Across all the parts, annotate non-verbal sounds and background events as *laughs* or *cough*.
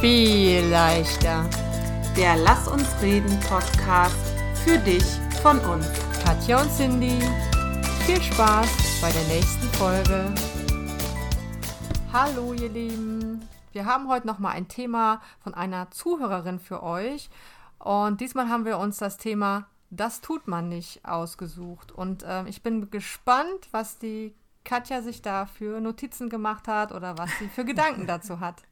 viel leichter. Der Lass uns reden Podcast für dich von uns. Katja und Cindy, viel Spaß bei der nächsten Folge. Hallo ihr Lieben, wir haben heute noch mal ein Thema von einer Zuhörerin für euch und diesmal haben wir uns das Thema das tut man nicht ausgesucht und äh, ich bin gespannt, was die Katja sich da für Notizen gemacht hat oder was sie für Gedanken dazu hat.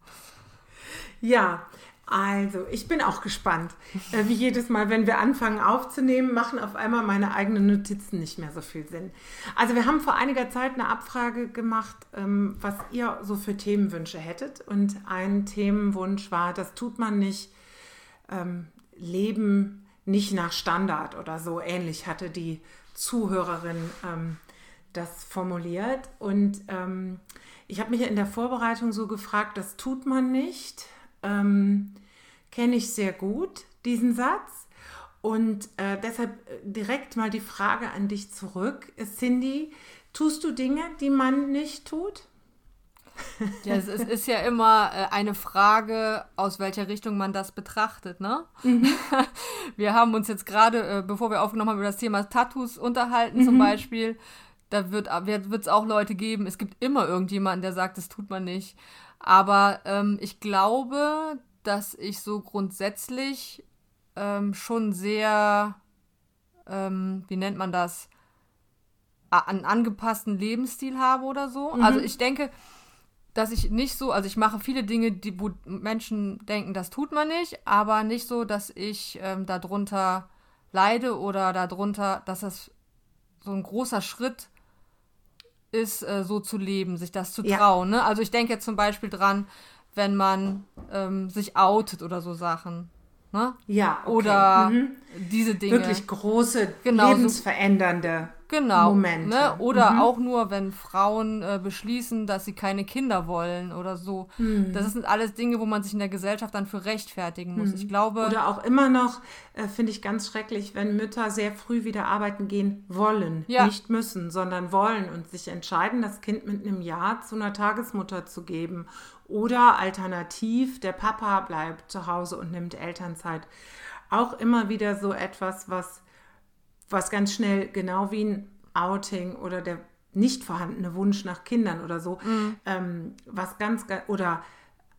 Ja, also ich bin auch gespannt. Äh, wie jedes Mal, wenn wir anfangen aufzunehmen, machen auf einmal meine eigenen Notizen nicht mehr so viel Sinn. Also wir haben vor einiger Zeit eine Abfrage gemacht, ähm, was ihr so für Themenwünsche hättet. Und ein Themenwunsch war, das tut man nicht, ähm, Leben nicht nach Standard oder so ähnlich hatte die Zuhörerin ähm, das formuliert. Und ähm, ich habe mich in der Vorbereitung so gefragt, das tut man nicht. Ähm, Kenne ich sehr gut, diesen Satz. Und äh, deshalb äh, direkt mal die Frage an dich zurück. Cindy, tust du Dinge, die man nicht tut? Ja, es ist, ist ja immer äh, eine Frage, aus welcher Richtung man das betrachtet, ne? Mhm. *laughs* Wir haben uns jetzt gerade, äh, bevor wir aufgenommen haben, über das Thema Tattoos unterhalten, mhm. zum Beispiel da wird es auch Leute geben, es gibt immer irgendjemanden, der sagt, das tut man nicht. Aber ähm, ich glaube, dass ich so grundsätzlich ähm, schon sehr, ähm, wie nennt man das, einen angepassten Lebensstil habe oder so. Mhm. Also ich denke, dass ich nicht so, also ich mache viele Dinge, die, wo Menschen denken, das tut man nicht, aber nicht so, dass ich ähm, darunter leide oder darunter, dass das so ein großer Schritt ist äh, so zu leben, sich das zu trauen. Ja. Ne? Also ich denke jetzt zum Beispiel dran, wenn man ähm, sich outet oder so Sachen. Ne? Ja. Okay. Oder mhm. diese Dinge. Wirklich große, genau, lebensverändernde genau, Momente. Ne? Oder mhm. auch nur, wenn Frauen äh, beschließen, dass sie keine Kinder wollen oder so. Mhm. Das sind alles Dinge, wo man sich in der Gesellschaft dann für rechtfertigen muss. Ich mhm. glaube. Oder auch immer noch, äh, finde ich ganz schrecklich, wenn Mütter sehr früh wieder arbeiten gehen wollen. Ja. Nicht müssen, sondern wollen und sich entscheiden, das Kind mit einem Jahr zu einer Tagesmutter zu geben. Oder alternativ, der Papa bleibt zu Hause und nimmt Elternzeit. Auch immer wieder so etwas, was was ganz schnell, genau wie ein Outing oder der nicht vorhandene Wunsch nach Kindern oder so, mhm. ähm, was ganz, oder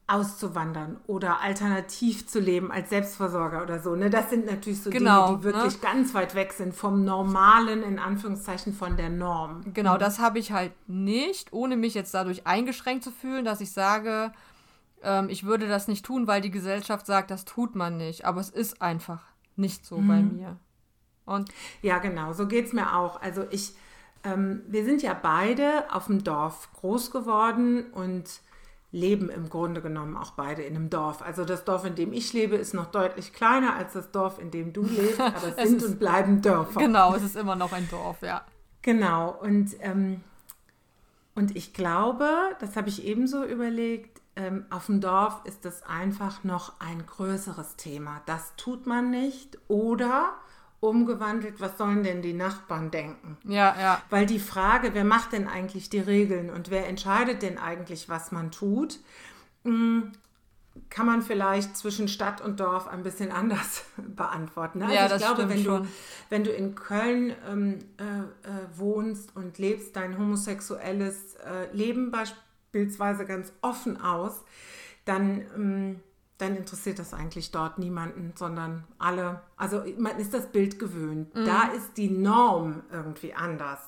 auszuwandern oder alternativ zu leben als Selbstversorger oder so. Ne? Das sind natürlich so genau, Dinge, die wirklich ne? ganz weit weg sind vom Normalen, in Anführungszeichen von der Norm. Genau, mhm. das habe ich halt nicht, ohne mich jetzt dadurch eingeschränkt zu fühlen, dass ich sage, ähm, ich würde das nicht tun, weil die Gesellschaft sagt, das tut man nicht. Aber es ist einfach nicht so mhm. bei mir. Und ja, genau, so geht es mir auch. Also ich, ähm, wir sind ja beide auf dem Dorf groß geworden und leben im Grunde genommen auch beide in einem Dorf. Also das Dorf, in dem ich lebe, ist noch deutlich kleiner als das Dorf, in dem du lebst, *laughs* aber es, es sind ist, und bleiben Dörfer. Genau, es ist immer noch ein Dorf, ja. Genau, und, ähm, und ich glaube, das habe ich ebenso überlegt, ähm, auf dem Dorf ist das einfach noch ein größeres Thema. Das tut man nicht oder umgewandelt, was sollen denn die Nachbarn denken? Ja, ja. Weil die Frage, wer macht denn eigentlich die Regeln und wer entscheidet denn eigentlich, was man tut, hm, kann man vielleicht zwischen Stadt und Dorf ein bisschen anders *laughs* beantworten. Also ja, ich das glaube, wenn schon. du, wenn du in Köln ähm, äh, äh, wohnst und lebst dein homosexuelles äh, Leben beispielsweise ganz offen aus, dann ähm, dann interessiert das eigentlich dort niemanden, sondern alle, also man ist das Bild gewöhnt. Mhm. Da ist die Norm irgendwie anders.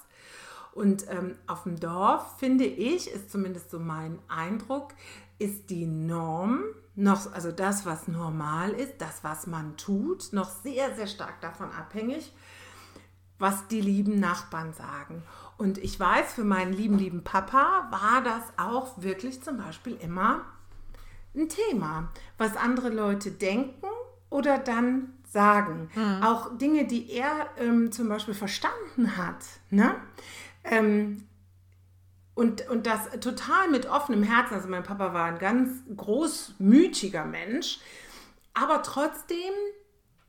Und ähm, auf dem Dorf, finde ich, ist zumindest so mein Eindruck, ist die Norm noch, also das, was normal ist, das, was man tut, noch sehr, sehr stark davon abhängig, was die lieben Nachbarn sagen. Und ich weiß, für meinen lieben, lieben Papa war das auch wirklich zum Beispiel immer ein Thema, was andere Leute denken oder dann sagen. Mhm. Auch Dinge, die er ähm, zum Beispiel verstanden hat. Ne? Ähm, und, und das total mit offenem Herzen. Also mein Papa war ein ganz großmütiger Mensch, aber trotzdem,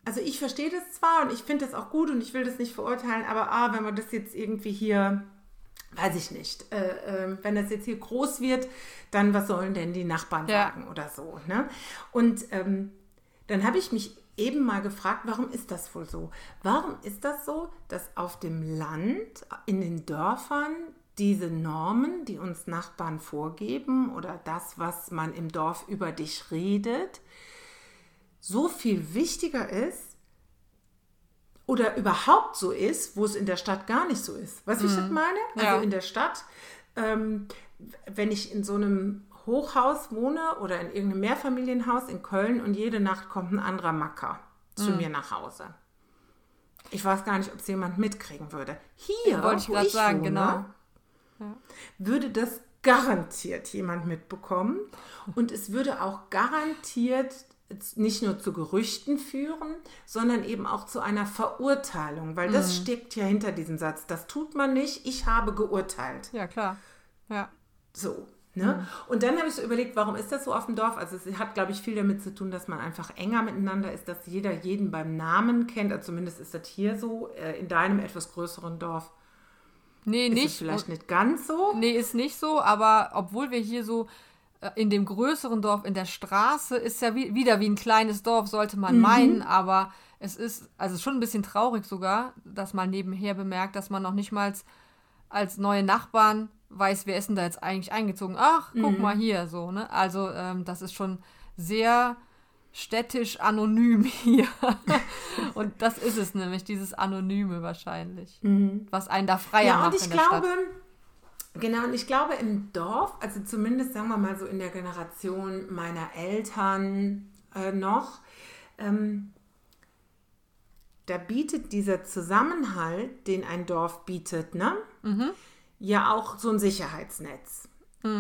also ich verstehe das zwar und ich finde das auch gut und ich will das nicht verurteilen, aber ah, wenn man das jetzt irgendwie hier weiß ich nicht. Äh, äh, wenn das jetzt hier groß wird, dann was sollen denn die Nachbarn Ja. sagen oder so. Ne? Und ähm, dann habe ich mich eben mal gefragt, warum ist das wohl so? Warum ist das so, dass auf dem Land, in den Dörfern, diese Normen, die uns Nachbarn vorgeben oder das, was man im Dorf über dich redet, so viel wichtiger ist oder überhaupt so ist, wo es in der Stadt gar nicht so ist. Weißt du, wie ich das meine? Also Ja. in der Stadt, ähm, wenn ich in so einem Hochhaus wohne oder in irgendeinem Mehrfamilienhaus in Köln und jede Nacht kommt ein anderer Macker zu mir nach Hause. Ich weiß gar nicht, ob es jemand mitkriegen würde. Hier, Wollte ich gerade sagen, wohne, genau. würde das garantiert jemand mitbekommen. Und es würde auch garantiert nicht nur zu Gerüchten führen, sondern eben auch zu einer Verurteilung, weil das steckt ja hinter diesem Satz. Das tut man nicht, ich habe geurteilt. Ja, klar. Ja. So. Ne? Und dann habe ich so überlegt, warum ist das so auf dem Dorf? Also es hat, glaube ich, viel damit zu tun, dass man einfach enger miteinander ist, dass jeder jeden beim Namen kennt. Also zumindest ist das hier so, äh, in deinem etwas größeren Dorf Nee, ist nicht. vielleicht nicht ganz so. Nee, ist nicht so, aber obwohl wir hier so in dem größeren Dorf in der Straße ist ja wie, wieder wie ein kleines Dorf, sollte man Mhm. meinen, aber es ist also schon ein bisschen traurig sogar, dass man nebenher bemerkt, dass man noch nicht mal als, neue Nachbarn weiß, wer ist denn da jetzt eigentlich eingezogen. Ach, guck Mhm. mal hier, so, ne? Also, ähm, das ist schon sehr städtisch anonym *laughs* hier. Und das ist es nämlich, dieses Anonyme wahrscheinlich, was einen da freier Mhm. Ja, macht und ich in der glaube, Stadt. Genau, und ich glaube im Dorf, also zumindest sagen wir mal so in der Generation meiner Eltern äh, noch, ähm, da bietet dieser Zusammenhalt, den ein Dorf bietet, ne? ja auch so ein Sicherheitsnetz.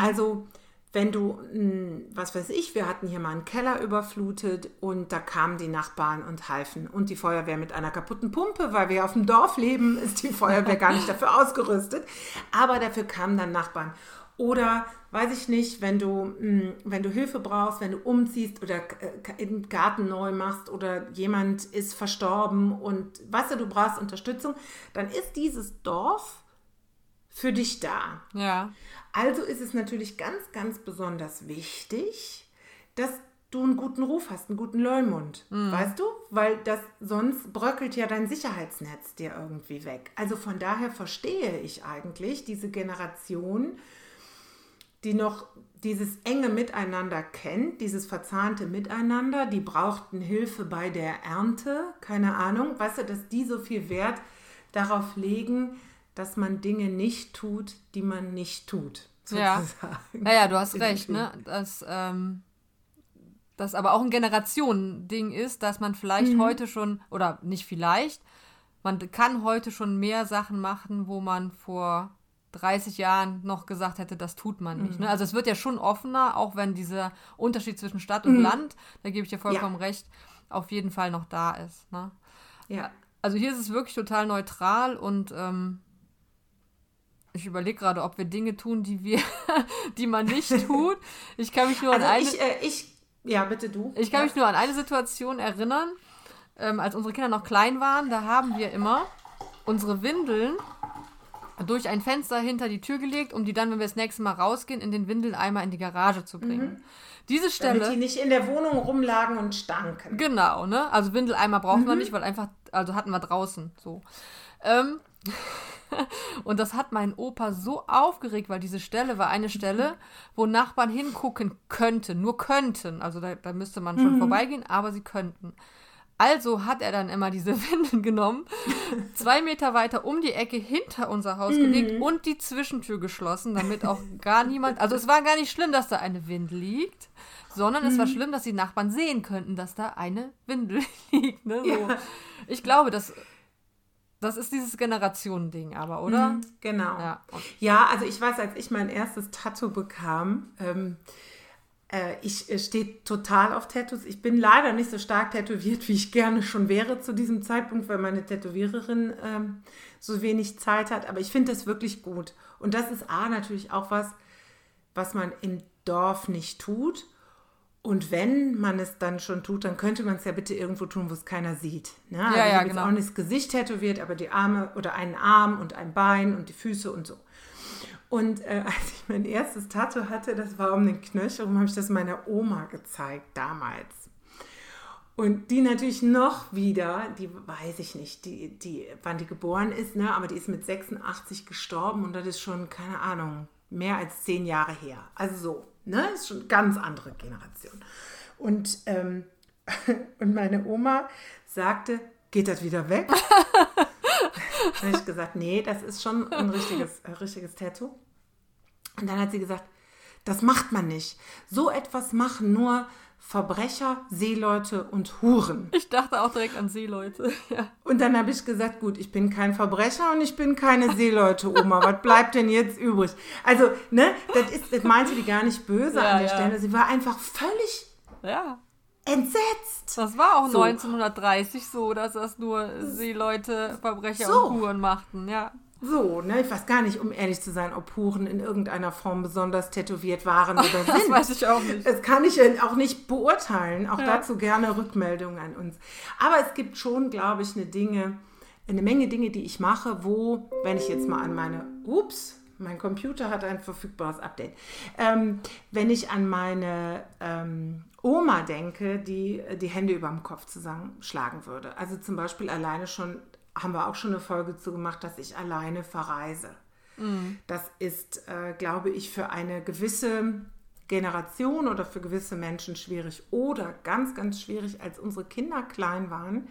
Also wenn du, mh, was weiß ich, wir hatten hier mal einen Keller überflutet und da kamen die Nachbarn und halfen und die Feuerwehr mit einer kaputten Pumpe, weil wir auf dem Dorf leben, ist die Feuerwehr gar nicht dafür ausgerüstet, aber dafür kamen dann Nachbarn. Oder weiß ich nicht, wenn du, mh, wenn du Hilfe brauchst, wenn du umziehst oder äh, den Garten neu machst oder jemand ist verstorben und weißt du, du brauchst Unterstützung, dann ist dieses Dorf für dich da. Ja. Also ist es natürlich ganz, ganz besonders wichtig, dass du einen guten Ruf hast, einen guten Leumund. Weißt du? Weil das sonst bröckelt ja dein Sicherheitsnetz dir irgendwie weg. Also von daher verstehe ich eigentlich diese Generation, die noch dieses enge Miteinander kennt, dieses verzahnte Miteinander, die brauchten Hilfe bei der Ernte, keine Ahnung, weißt du, dass die so viel Wert darauf legen, dass man Dinge nicht tut, die man nicht tut. Ja. sozusagen. Naja, du hast recht, ne? Dass ähm, das aber auch ein Generationending ist, dass man vielleicht Mhm. heute schon, oder nicht vielleicht, man kann heute schon mehr Sachen machen, wo man vor 30 Jahren noch gesagt hätte, das tut man nicht. Ne? Mhm. Also es wird ja schon offener, auch wenn dieser Unterschied zwischen Stadt und Land, da gebe ich dir vollkommen recht, auf jeden Fall noch da ist. Ne? Ja. Also hier ist es wirklich total neutral und ähm, ich überlege gerade, ob wir Dinge tun, die wir, *laughs* die man nicht *laughs* tut. Ich kann mich nur an Also eine, ich, äh, ich, ja, bitte du. ich kann mich nur an eine Situation erinnern, ähm, als unsere Kinder noch klein waren. Da haben wir immer unsere Windeln durch ein Fenster hinter die Tür gelegt, um die dann, wenn wir das nächste Mal rausgehen, in den Windeleimer in die Garage zu bringen. Diese Mhm. Damit Stelle. die nicht in der Wohnung rumlagen und stanken. Genau, ne? Also Windeleimer brauchen Mhm. wir nicht, weil einfach, also hatten wir draußen so. Ähm, *laughs* und das hat meinen Opa so aufgeregt, weil diese Stelle war eine Stelle, wo Nachbarn hingucken könnten, nur könnten. Also da, da müsste man Mhm. schon vorbeigehen, aber sie könnten. Also hat er dann immer diese *laughs* Windeln genommen, zwei Meter weiter um die Ecke hinter unser Haus Mhm. gelegt und die Zwischentür geschlossen, damit auch gar niemand. Also es war gar nicht schlimm, dass da eine Windel liegt, sondern es war Mhm. schlimm, dass die Nachbarn sehen könnten, dass da eine Windel *laughs* liegt. Ne? So. Ja. Ich glaube, das, das ist dieses Generationending, aber, oder? Mhm, Genau. Ja. Ja, also ich weiß, als ich mein erstes Tattoo bekam, ähm, äh, ich äh, stehe total auf Tattoos. Ich bin leider nicht so stark tätowiert, wie ich gerne schon wäre zu diesem Zeitpunkt, weil meine Tätowiererin ähm, so wenig Zeit hat. Aber ich finde das wirklich gut. Und das ist A natürlich auch was, was man im Dorf nicht tut. Und wenn man es dann schon tut, dann könnte man es ja bitte irgendwo tun, wo es keiner sieht. Ne? Also Ja, ich ja, jetzt genau. auch nicht das Gesicht tätowiert, aber die Arme oder einen Arm und ein Bein und die Füße und so. Und äh, *laughs* als ich mein erstes Tattoo hatte, das war um den Knöchel, habe ich das meiner Oma gezeigt damals. Und die natürlich noch wieder, die weiß ich nicht, die, die, wann die geboren ist, ne? aber die ist mit 86 gestorben und das ist schon, keine Ahnung, mehr als zehn Jahre her. Also so, ne? Ist schon eine ganz andere Generation. Und, ähm, *laughs* und meine Oma sagte, geht das wieder weg? *laughs* dann habe ich gesagt, nee, das ist schon ein richtiges, ein richtiges Tattoo. Und dann hat sie gesagt, das macht man nicht. So etwas machen nur Verbrecher, Seeleute und Huren. Ich dachte auch direkt an Seeleute. *laughs* Ja. Und dann habe ich gesagt, gut, ich bin kein Verbrecher und ich bin keine Seeleute, Oma. Was bleibt denn jetzt übrig? Also, ne, das, ist, das meinte die gar nicht böse ja, an der ja. Stelle. Sie war einfach völlig ja. entsetzt. Das war auch so. 1930 so, dass das nur Seeleute, Verbrecher so. und Huren machten, ja. So, ne, ich weiß gar nicht, um ehrlich zu sein, ob Huren in irgendeiner Form besonders tätowiert waren oder *laughs* sind. das weiß ich auch nicht. Das kann ich auch nicht beurteilen. Auch ja. dazu gerne Rückmeldungen an uns. Aber es gibt schon, glaube ich, eine Dinge, eine Menge Dinge, die ich mache, wo, wenn ich jetzt mal an meine, ups, mein Computer hat ein verfügbares Update. Ähm, wenn ich an meine ähm, Oma denke, die die Hände über dem Kopf zusammenschlagen würde. Also zum Beispiel alleine schon haben wir auch schon eine Folge zu gemacht, dass ich alleine verreise. Mhm. Das ist, äh, glaube ich, für eine gewisse Generation oder für gewisse Menschen schwierig. Oder ganz, ganz schwierig, als unsere Kinder klein waren,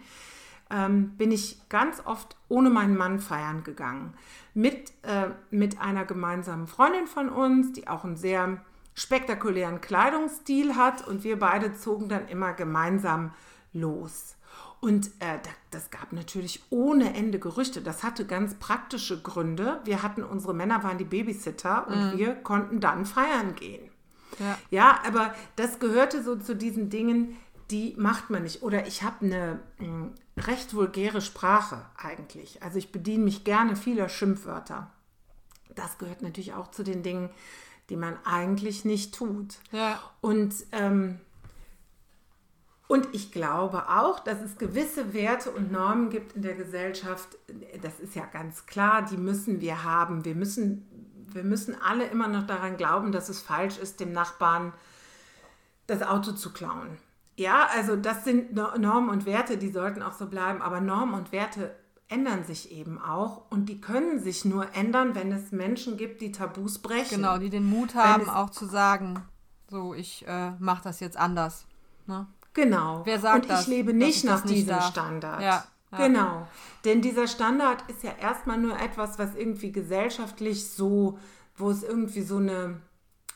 ähm, bin ich ganz oft ohne meinen Mann feiern gegangen. Mit, äh, mit einer gemeinsamen Freundin von uns, die auch einen sehr spektakulären Kleidungsstil hat. Und wir beide zogen dann immer gemeinsam los. Und äh, das gab natürlich ohne Ende Gerüchte. Das hatte ganz praktische Gründe. Wir hatten, unsere Männer waren die Babysitter und mhm. wir konnten dann feiern gehen. Ja. ja, aber das gehörte so zu diesen Dingen, die macht man nicht. Oder ich habe eine mh, hm, recht vulgäre Sprache eigentlich. Also ich bediene mich gerne vieler Schimpfwörter. Das gehört natürlich auch zu den Dingen, die man eigentlich nicht tut. Ja. Und ähm, und ich glaube auch, dass es gewisse Werte und Normen gibt in der Gesellschaft. Das ist ja ganz klar, die müssen wir haben. Wir müssen, wir müssen alle immer noch daran glauben, dass es falsch ist, dem Nachbarn das Auto zu klauen. Ja, also das sind Normen und Werte, die sollten auch so bleiben. Aber Normen und Werte ändern sich eben auch und die können sich nur ändern, wenn es Menschen gibt, die Tabus brechen. Genau, die den Mut haben, auch zu sagen, so, ich äh, mache das jetzt anders. Ne? Genau. Wer sagt Und ich das, lebe nicht nach nicht diesem darf. Standard. Ja, ja. Genau. Denn dieser Standard ist ja erstmal nur etwas, was irgendwie gesellschaftlich so, wo es irgendwie so eine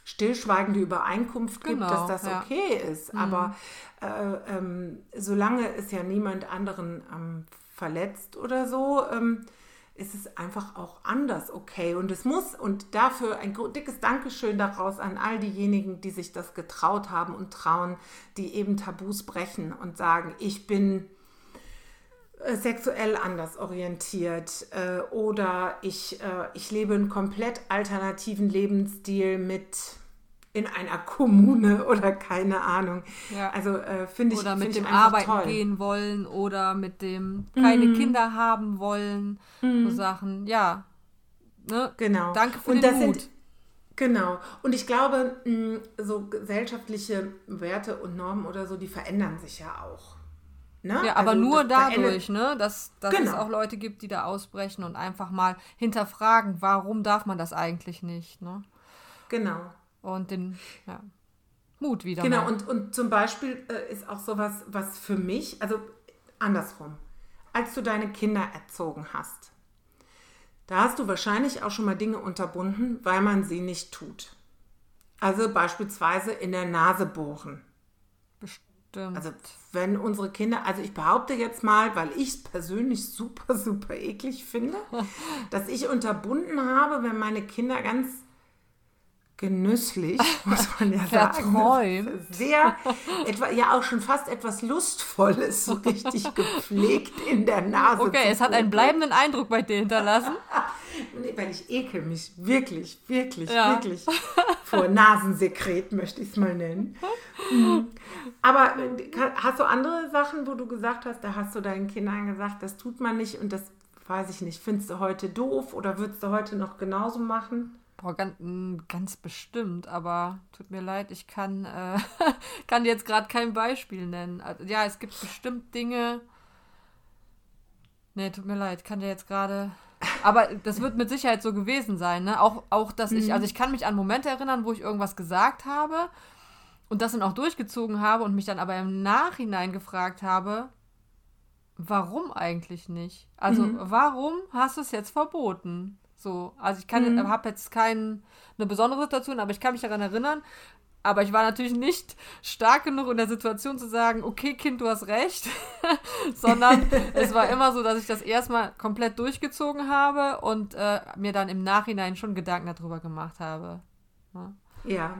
stillschweigende Übereinkunft gibt, genau, dass das ja. okay ist. Mhm. Aber äh, ähm, solange es ja niemand anderen ähm, verletzt oder so, ähm, ist es einfach auch anders okay. Und es muss, und dafür ein dickes Dankeschön daraus an all diejenigen, die sich das getraut haben und trauen, die eben Tabus brechen und sagen, ich bin äh, sexuell anders orientiert äh, oder ich, äh, ich lebe einen komplett alternativen Lebensstil mit in einer Kommune *laughs* oder keine Ahnung. Ja. Also äh, finde ich Oder mit dem Arbeiten toll. gehen wollen oder mit dem keine mhm. Kinder haben wollen. Mhm. So Sachen. Ja. Ne? Genau. Danke für Und den Mut. Sind, genau. Und ich glaube, mh, so gesellschaftliche Werte und Normen oder so, die verändern sich ja auch. Ne? Ja, aber also nur dadurch, ne? dass, dass genau. es auch Leute gibt, die da ausbrechen und einfach mal hinterfragen, warum darf man das eigentlich nicht. Ne? Genau und den ja, Mut wieder. Genau, und, und zum Beispiel äh, ist auch sowas, was für mich, also andersrum, als du deine Kinder erzogen hast, da hast du wahrscheinlich auch schon mal Dinge unterbunden, weil man sie nicht tut. Also beispielsweise in der Nase bohren. Bestimmt. Also wenn unsere Kinder, also ich behaupte jetzt mal, weil ich es persönlich super, super eklig finde, *laughs* dass ich unterbunden habe, wenn meine Kinder ganz genüsslich, *laughs* muss man ja sagen. Sehr, etwa, ja auch schon fast etwas Lustvolles, so richtig gepflegt in der Nase. Okay, es hat einen bleibenden Eindruck bei dir hinterlassen. *laughs* nee, weil ich ekel mich wirklich, wirklich, ja. wirklich vor Nasensekret, möchte ich es mal nennen. Mhm. Aber hast du andere Sachen, wo du gesagt hast, da hast du deinen Kindern gesagt, das tut man nicht und das weiß ich nicht, findest du heute doof oder würdest du heute noch genauso machen? Boah, ganz, ganz bestimmt, aber tut mir leid, ich kann, äh, *laughs* kann jetzt gerade kein Beispiel nennen. Also, ja, es gibt bestimmt Dinge. Nee, tut mir leid, kann dir jetzt gerade. Aber das wird mit Sicherheit so gewesen sein, ne? Auch, auch dass mhm. ich, also ich kann mich an Momente erinnern, wo ich irgendwas gesagt habe und das dann auch durchgezogen habe und mich dann aber im Nachhinein gefragt habe, warum eigentlich nicht? Also, mhm. warum hast du es jetzt verboten? So, also ich kann, mhm. habe jetzt keine besondere Situation, aber ich kann mich daran erinnern. Aber ich war natürlich nicht stark genug in der Situation zu sagen, okay, Kind, du hast recht, *laughs* sondern *laughs* es war immer so, dass ich das erstmal komplett durchgezogen habe und äh, mir dann im Nachhinein schon Gedanken darüber gemacht habe. Ja. Ja,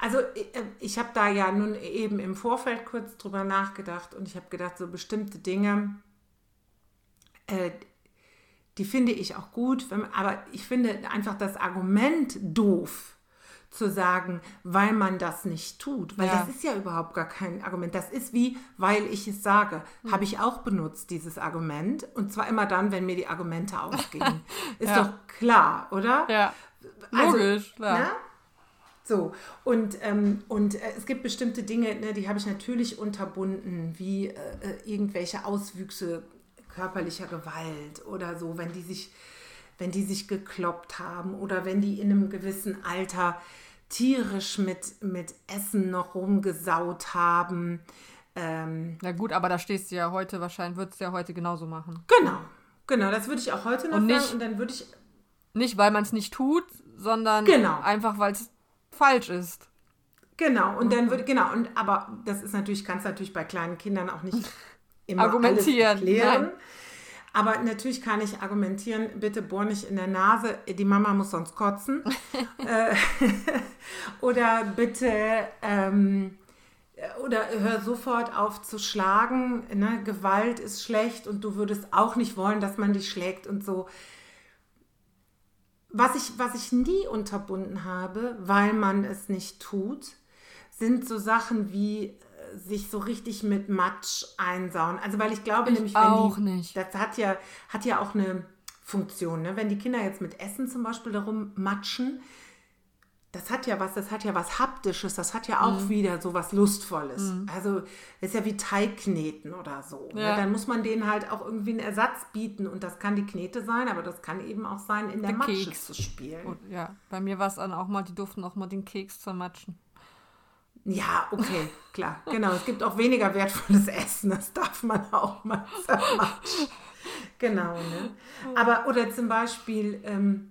also ich, äh, ich habe da ja nun eben im Vorfeld kurz drüber nachgedacht und ich habe gedacht, so bestimmte Dinge, äh, die finde ich auch gut, aber ich finde einfach das Argument doof zu sagen, weil man das nicht tut, weil ja. das ist ja überhaupt gar kein Argument. Das ist wie, weil ich es sage, mhm. habe ich auch benutzt, dieses Argument. Und zwar immer dann, wenn mir die Argumente ausgehen. *laughs* ist ja. doch klar, oder? Ja, also, logisch, also, klar. Ne? So, und, ähm, und äh, es gibt bestimmte Dinge, ne, die habe ich natürlich unterbunden, wie äh, äh irgendwelche Auswüchse körperlicher Gewalt oder so, wenn die sich, wenn die sich gekloppt haben oder wenn die in einem gewissen Alter tierisch mit, mit Essen noch rumgesaut haben. Ähm, Na gut, aber da stehst du ja heute wahrscheinlich, würdest du ja heute genauso machen. Genau, genau, das würde ich auch heute noch und nicht, sagen und dann würde ich. Nicht, weil man es nicht tut, sondern genau. einfach, weil es falsch ist. Genau, und dann mhm. würde, genau, und aber das ist natürlich, kannst natürlich bei kleinen Kindern auch nicht *laughs* immer argumentieren. erklären. Nein. Aber natürlich kann ich argumentieren, bitte bohr nicht in der Nase, die Mama muss sonst kotzen. *laughs* Äh, *laughs* oder bitte, ähm, oder hör sofort auf zu schlagen. Ne? Gewalt ist schlecht und du würdest auch nicht wollen, dass man dich schlägt und so. Was ich, was ich nie unterbunden habe, weil man es nicht tut, sind so Sachen wie sich so richtig mit Matsch einsauen. Also weil ich glaube ich nämlich, auch die, nicht. das hat ja, hat ja auch eine Funktion, ne? wenn die Kinder jetzt mit Essen zum Beispiel darum matschen, das hat ja was, das hat ja was Haptisches, das hat ja auch mhm. wieder so was Lustvolles. Mhm. Also das ist ja wie Teigkneten oder so. Ne? Ja. Ne? Dann muss man denen halt auch irgendwie einen Ersatz bieten und das kann die Knete sein, aber das kann eben auch sein, in der, der Matsche Keks. zu spielen. Und, ja, bei mir war es dann auch mal, die durften auch mal den Keks zermatschen. Ja, okay, klar. Genau, es gibt auch weniger wertvolles Essen, das darf man auch mal zermatschen. Genau, ne? Aber, oder zum Beispiel ähm,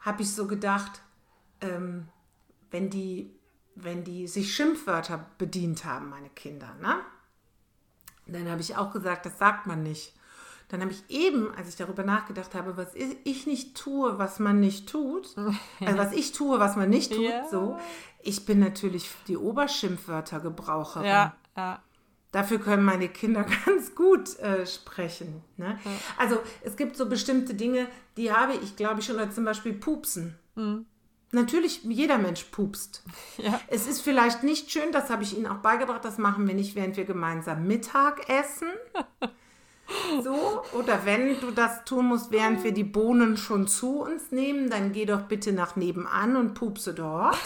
habe ich so gedacht, ähm, wenn, die, wenn die sich Schimpfwörter bedient haben, meine Kinder, ne? Dann habe ich auch gesagt, das sagt man nicht. Dann habe ich eben, als ich darüber nachgedacht habe, was ich nicht tue, was man nicht tut, *laughs* also was ich tue, was man nicht tut, ja. so, ich bin natürlich die Oberschimpfwörtergebraucherin. Ja, ja. Dafür können meine Kinder *laughs* ganz gut äh, sprechen. Ne? Ja. Also es gibt so bestimmte Dinge, die habe ich, glaube ich, schon, zum Beispiel Pupsen. Mhm. Natürlich, jeder Mensch pupst. *laughs* Ja. Es ist vielleicht nicht schön, das habe ich Ihnen auch beigebracht, das machen wir nicht, während wir gemeinsam Mittag essen. So, oder wenn du das tun musst, während wir die Bohnen schon zu uns nehmen, dann geh doch bitte nach nebenan und pupse dort.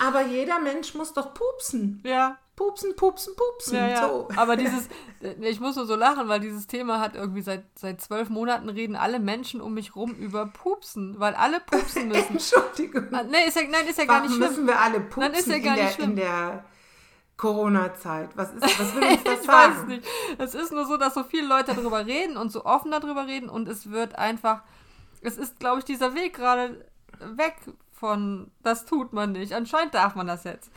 Aber jeder Mensch muss doch pupsen. Ja. Pupsen, pupsen, pupsen. Ja, ja. So. Aber *laughs* dieses, ich muss nur so lachen, weil dieses Thema hat irgendwie seit, seit zwölf Monaten reden alle Menschen um mich rum über Pupsen, weil alle pupsen *laughs* müssen. Entschuldigung. Ah, nee, ist ja, nein, ist ja gar nicht schlimm. müssen wir alle pupsen nein, ist ja gar in, der, schlimm. in der Corona-Zeit? Was, ist, was will *laughs* uns das ich sagen? weiß nicht. Es ist nur so, dass so viele Leute darüber reden und so offen darüber reden und es wird einfach, es ist, glaube ich, dieser Weg gerade weg von, das tut man nicht. Anscheinend darf man das jetzt.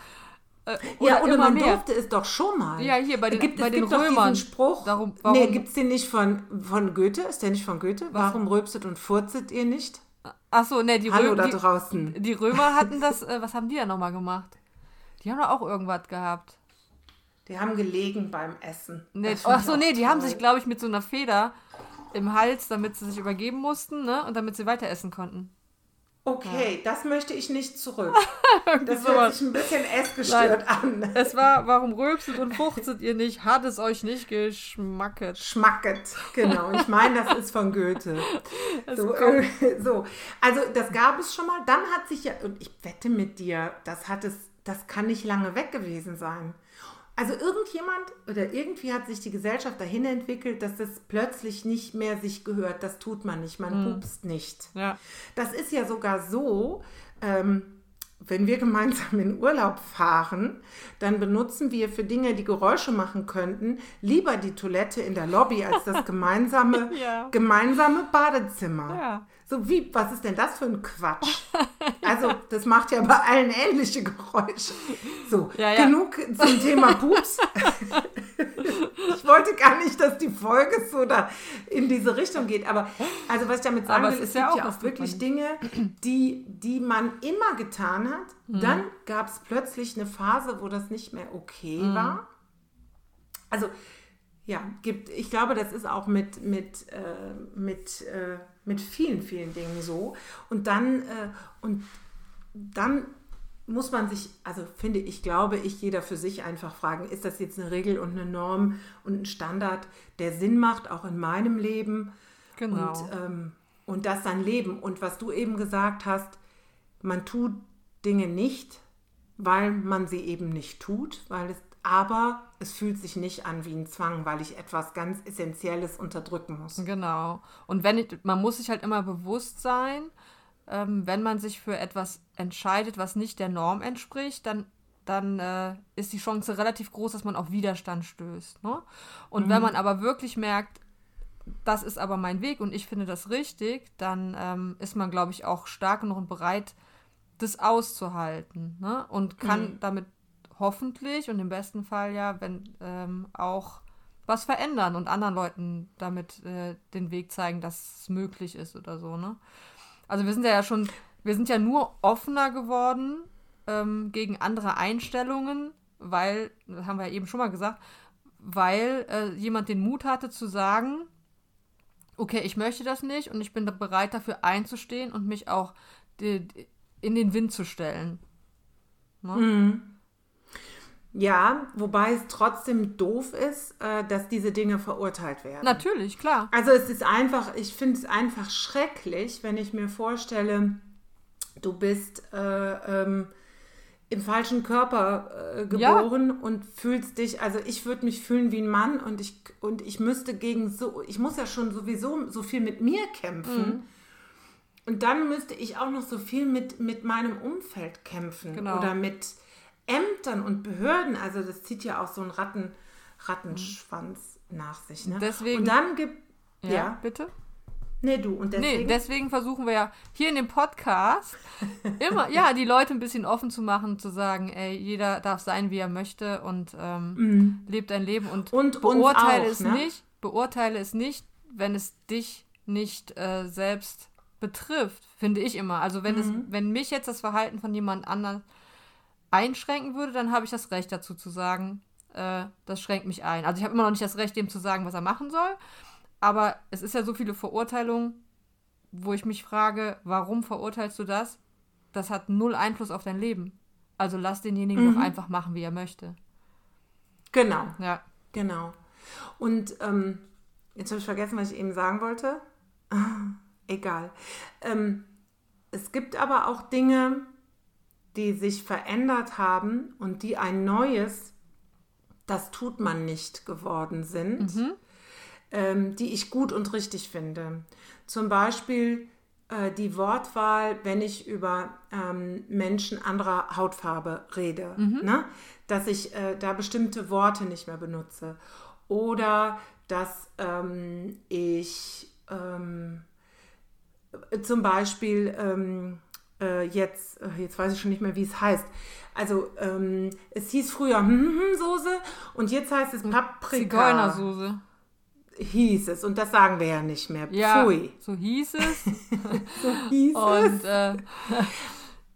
Äh, oder ja, oder man mehr. durfte es doch schon mal. Ja, hier bei den, gibt, bei es den gibt Römern. Doch diesen Spruch. Darum, warum? Nee, gibt es den nicht von, von Goethe? Ist der nicht von Goethe? Was? Warum rülpset und furzet ihr nicht? Ach so, ne, die Hallo Rö da draußen. Die, die Römer hatten das, äh, was haben die ja nochmal gemacht? Die haben doch auch irgendwas gehabt. Die haben gelegen beim Essen. Nee, ach so, nee, die haben sich, glaube ich, mit so einer Feder im Hals, damit sie sich übergeben mussten, ne? Und damit sie weiter essen konnten. Okay, ja. das möchte ich nicht zurück. *laughs* das hört sich ein bisschen essgestört an. Es war, warum rülpset und fuchzet ihr nicht? Hat es euch nicht geschmacket? Schmacket, genau. Ich meine, das ist von Goethe. So, äh, so, also das gab es schon mal. Dann hat sich ja, und ich wette mit dir, das hat es, das kann nicht lange weg gewesen sein. Also irgendjemand oder irgendwie hat sich die Gesellschaft dahin entwickelt, dass das plötzlich nicht mehr sich gehört. Das tut man nicht, man mhm. pupst nicht. Ja. Das ist ja sogar so, ähm, wenn wir gemeinsam in Urlaub fahren, dann benutzen wir für Dinge, die Geräusche machen könnten, lieber die Toilette in der Lobby als das *laughs* gemeinsame, ja. gemeinsame Badezimmer. Ja. So wie, was ist denn das für ein Quatsch? Also, das macht ja bei allen ähnliche Geräusche. So, ja, ja. genug zum Thema Pups. ich wollte gar nicht, dass die Folge so da in diese Richtung geht. Aber also was ich damit sagen Aber will, es, gibt ja auch wirklich Dinge, die, die man immer getan hat. Mhm. Dann gab es plötzlich eine Phase, wo das nicht mehr okay mhm. war. Also ja, gibt, ich glaube, das ist auch mit, mit, äh, mit, äh, mit vielen, vielen Dingen so. Und dann, äh, und dann muss man sich, also finde ich, glaube ich, jeder für sich einfach fragen, ist das jetzt eine Regel und eine Norm und ein Standard, der Sinn macht, auch in meinem Leben? Genau. Und, ähm, und das dann leben. Und was du eben gesagt hast, man tut Dinge nicht, weil man sie eben nicht tut, weil es aber es fühlt sich nicht an wie ein Zwang, weil ich etwas ganz Essentielles unterdrücken muss. Genau. Und wenn ich, man muss sich halt immer bewusst sein, ähm, wenn man sich für etwas entscheidet, was nicht der Norm entspricht, dann, dann äh, ist die Chance relativ groß, dass man auf Widerstand stößt. Ne? Und mhm. wenn man aber wirklich merkt, das ist aber mein Weg und ich finde das richtig, dann ähm, ist man, glaube ich, auch stark genug und bereit, das auszuhalten ne? und kann mhm. damit hoffentlich und im besten Fall ja, wenn ähm, auch was verändern und anderen Leuten damit äh, den Weg zeigen, dass es möglich ist oder so, ne? Also wir sind ja schon, wir sind ja nur offener geworden ähm, gegen andere Einstellungen, weil, das haben wir ja eben schon mal gesagt, weil äh, jemand den Mut hatte zu sagen, okay, ich möchte das nicht und ich bin bereit dafür einzustehen und mich auch in den Wind zu stellen. Ne? Mhm. Ja, wobei es trotzdem doof ist, äh, dass diese Dinge verurteilt werden. Natürlich, klar. Also es ist einfach, ich finde es einfach schrecklich, wenn ich mir vorstelle, du bist äh, ähm, im falschen Körper äh, geboren ja. und fühlst dich, also ich würde mich fühlen wie ein Mann und ich, und ich müsste gegen so, ich muss ja schon sowieso so viel mit mir kämpfen. Mhm. Und dann müsste ich auch noch so viel mit, mit meinem Umfeld kämpfen genau. oder mit Ämtern und Behörden, also das zieht ja auch so einen Ratten, Rattenschwanz nach sich. Ne? Deswegen, und dann gibt. Ja, ja, bitte? Nee, du. Und deswegen? Nee, deswegen versuchen wir ja hier in dem Podcast immer, ja, die Leute ein bisschen offen zu machen, zu sagen, ey, jeder darf sein, wie er möchte und ähm, mm. lebt ein Leben und, und beurteile auch, es ne? nicht, beurteile es nicht, wenn es dich nicht äh, selbst betrifft, finde ich immer. Also wenn mm. es, mhm. wenn mich jetzt das Verhalten von jemand anderem einschränken würde, dann habe ich das Recht dazu zu sagen, äh, das schränkt mich ein. Also ich habe immer noch nicht das Recht, dem zu sagen, was er machen soll. Aber es ist ja so viele Verurteilungen, wo ich mich frage, warum verurteilst du das? Das hat null Einfluss auf dein Leben. Also lass denjenigen mhm. doch einfach machen, wie er möchte. Genau. Ja. Genau. Und ähm, jetzt habe ich vergessen, was ich eben sagen wollte. *laughs* Egal. Ähm, es gibt aber auch Dinge, die sich verändert haben und die ein neues, das tut man nicht geworden sind, mhm. ähm, die ich gut und richtig finde. Zum Beispiel äh, die Wortwahl, wenn ich über ähm, Menschen anderer Hautfarbe rede, mhm. ne? dass ich äh, da bestimmte Worte nicht mehr benutze. Oder dass ähm, ich ähm, zum Beispiel ähm, äh, jetzt, äh, jetzt weiß ich schon nicht mehr, wie es heißt. Also ähm, es hieß früher hm, hm, hm, Soße und jetzt heißt es Paprika. Zigeunersoße. Hieß es und das sagen wir ja nicht mehr. Ja, Pfui. so hieß es. *laughs* so hieß und, es. Äh,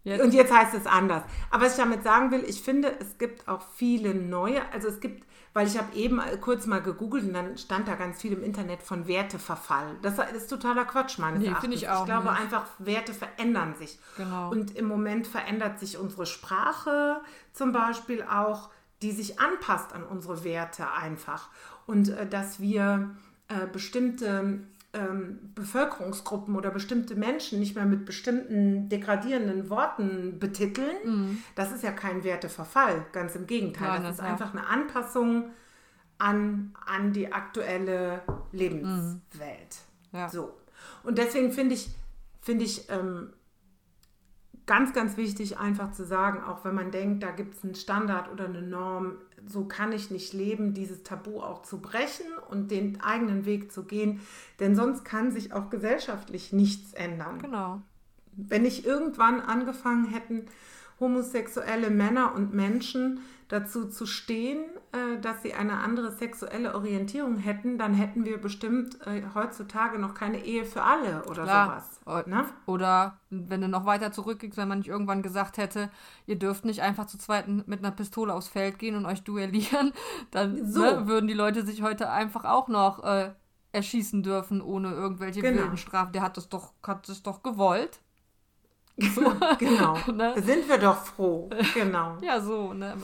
Jetzt. Und jetzt heißt es anders. Aber was ich damit sagen will, ich finde, es gibt auch viele neue, also es gibt, weil ich habe eben kurz mal gegoogelt und dann stand da ganz viel im Internet von Werteverfall. Das ist totaler Quatsch, meines nee, Erachtens. Ich, auch ich glaube nicht. einfach, Werte verändern sich. Genau. Und im Moment verändert sich unsere Sprache zum Beispiel auch, die sich anpasst an unsere Werte einfach. Und äh, dass wir äh, bestimmte ähm, Bevölkerungsgruppen oder bestimmte Menschen nicht mehr mit bestimmten degradierenden Worten betiteln, mhm. das ist ja kein Werteverfall, ganz im Gegenteil. Ja, das, ist ja. einfach eine Anpassung an, an die aktuelle Lebenswelt. Mhm. Ja. So. Und deswegen finde ich, finde ich ähm, ganz, ganz wichtig, einfach zu sagen, auch wenn man denkt, da gibt es einen Standard oder eine Norm, so kann ich nicht leben, dieses Tabu auch zu brechen und den eigenen Weg zu gehen, denn sonst kann sich auch gesellschaftlich nichts ändern. Genau. Wenn nicht irgendwann angefangen hätten, homosexuelle Männer und Menschen dazu zu stehen, äh, dass sie eine andere sexuelle Orientierung hätten, dann hätten wir bestimmt äh, heutzutage noch keine Ehe für alle oder Klar. sowas. Ne? Oder wenn du noch weiter zurückgehst, wenn man nicht irgendwann gesagt hätte, ihr dürft nicht einfach zu zweit mit einer Pistole aufs Feld gehen und euch duellieren, *laughs* dann so. ne, würden die Leute sich heute einfach auch noch äh, erschießen dürfen ohne irgendwelche genau. wilden Strafen. Der hat das doch, hat das doch gewollt. So. *laughs* genau. *laughs* ne? Sind wir doch froh. Genau. ja, so. Ne?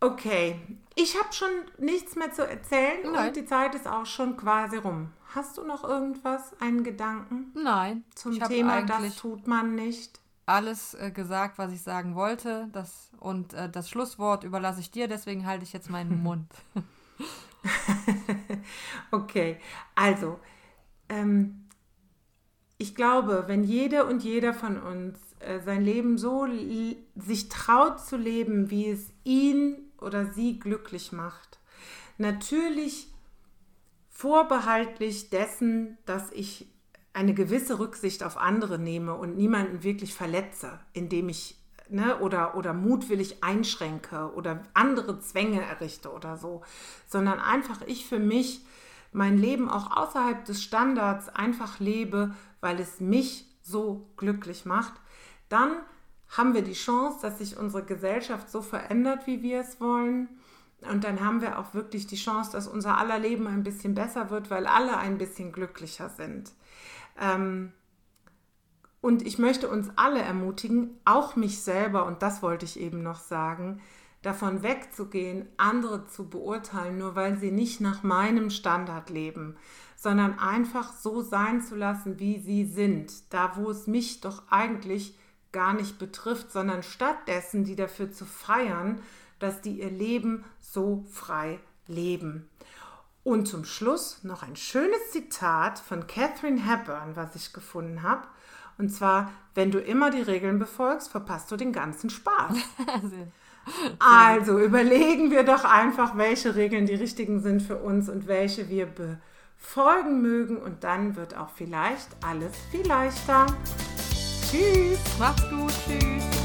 Okay. Ich habe schon nichts mehr zu erzählen Nein. und die Zeit ist auch schon quasi rum. Hast du noch irgendwas, einen Gedanken? Nein. Zum Thema, das tut man nicht. Alles äh, gesagt, was ich sagen wollte. Das, und äh, das Schlusswort überlasse ich dir, deswegen halte ich jetzt meinen *laughs* Mund. okay, also ähm, ich glaube, wenn jede und jeder von uns äh, sein Leben so sich traut zu leben, wie es ihn oder sie glücklich macht, natürlich vorbehaltlich dessen, dass ich eine gewisse Rücksicht auf andere nehme und niemanden wirklich verletze, indem ich ne, oder, oder mutwillig einschränke oder andere Zwänge errichte oder so, sondern einfach ich für mich mein Leben auch außerhalb des Standards einfach lebe, weil es mich so glücklich macht, dann haben wir die Chance, dass sich unsere Gesellschaft so verändert, wie wir es wollen. Und dann haben wir auch wirklich die Chance, dass unser aller Leben ein bisschen besser wird, weil alle ein bisschen glücklicher sind. Ähm, und ich möchte uns alle ermutigen, auch mich selber, und das wollte ich eben noch sagen, davon wegzugehen, andere zu beurteilen, nur weil sie nicht nach meinem Standard leben, sondern einfach so sein zu lassen, wie sie sind, da wo es mich doch eigentlich gar nicht betrifft, sondern stattdessen die dafür zu feiern, dass die ihr Leben so frei leben. Und zum Schluss noch ein schönes Zitat von Catherine Hepburn, was ich gefunden habe. Und zwar, wenn du immer die Regeln befolgst, verpasst du den ganzen Spaß. *laughs* also überlegen wir doch einfach, welche Regeln die richtigen sind für uns und welche wir befolgen mögen. Und dann wird auch vielleicht alles viel leichter. Tschüss. Macht's gut. Tschüss.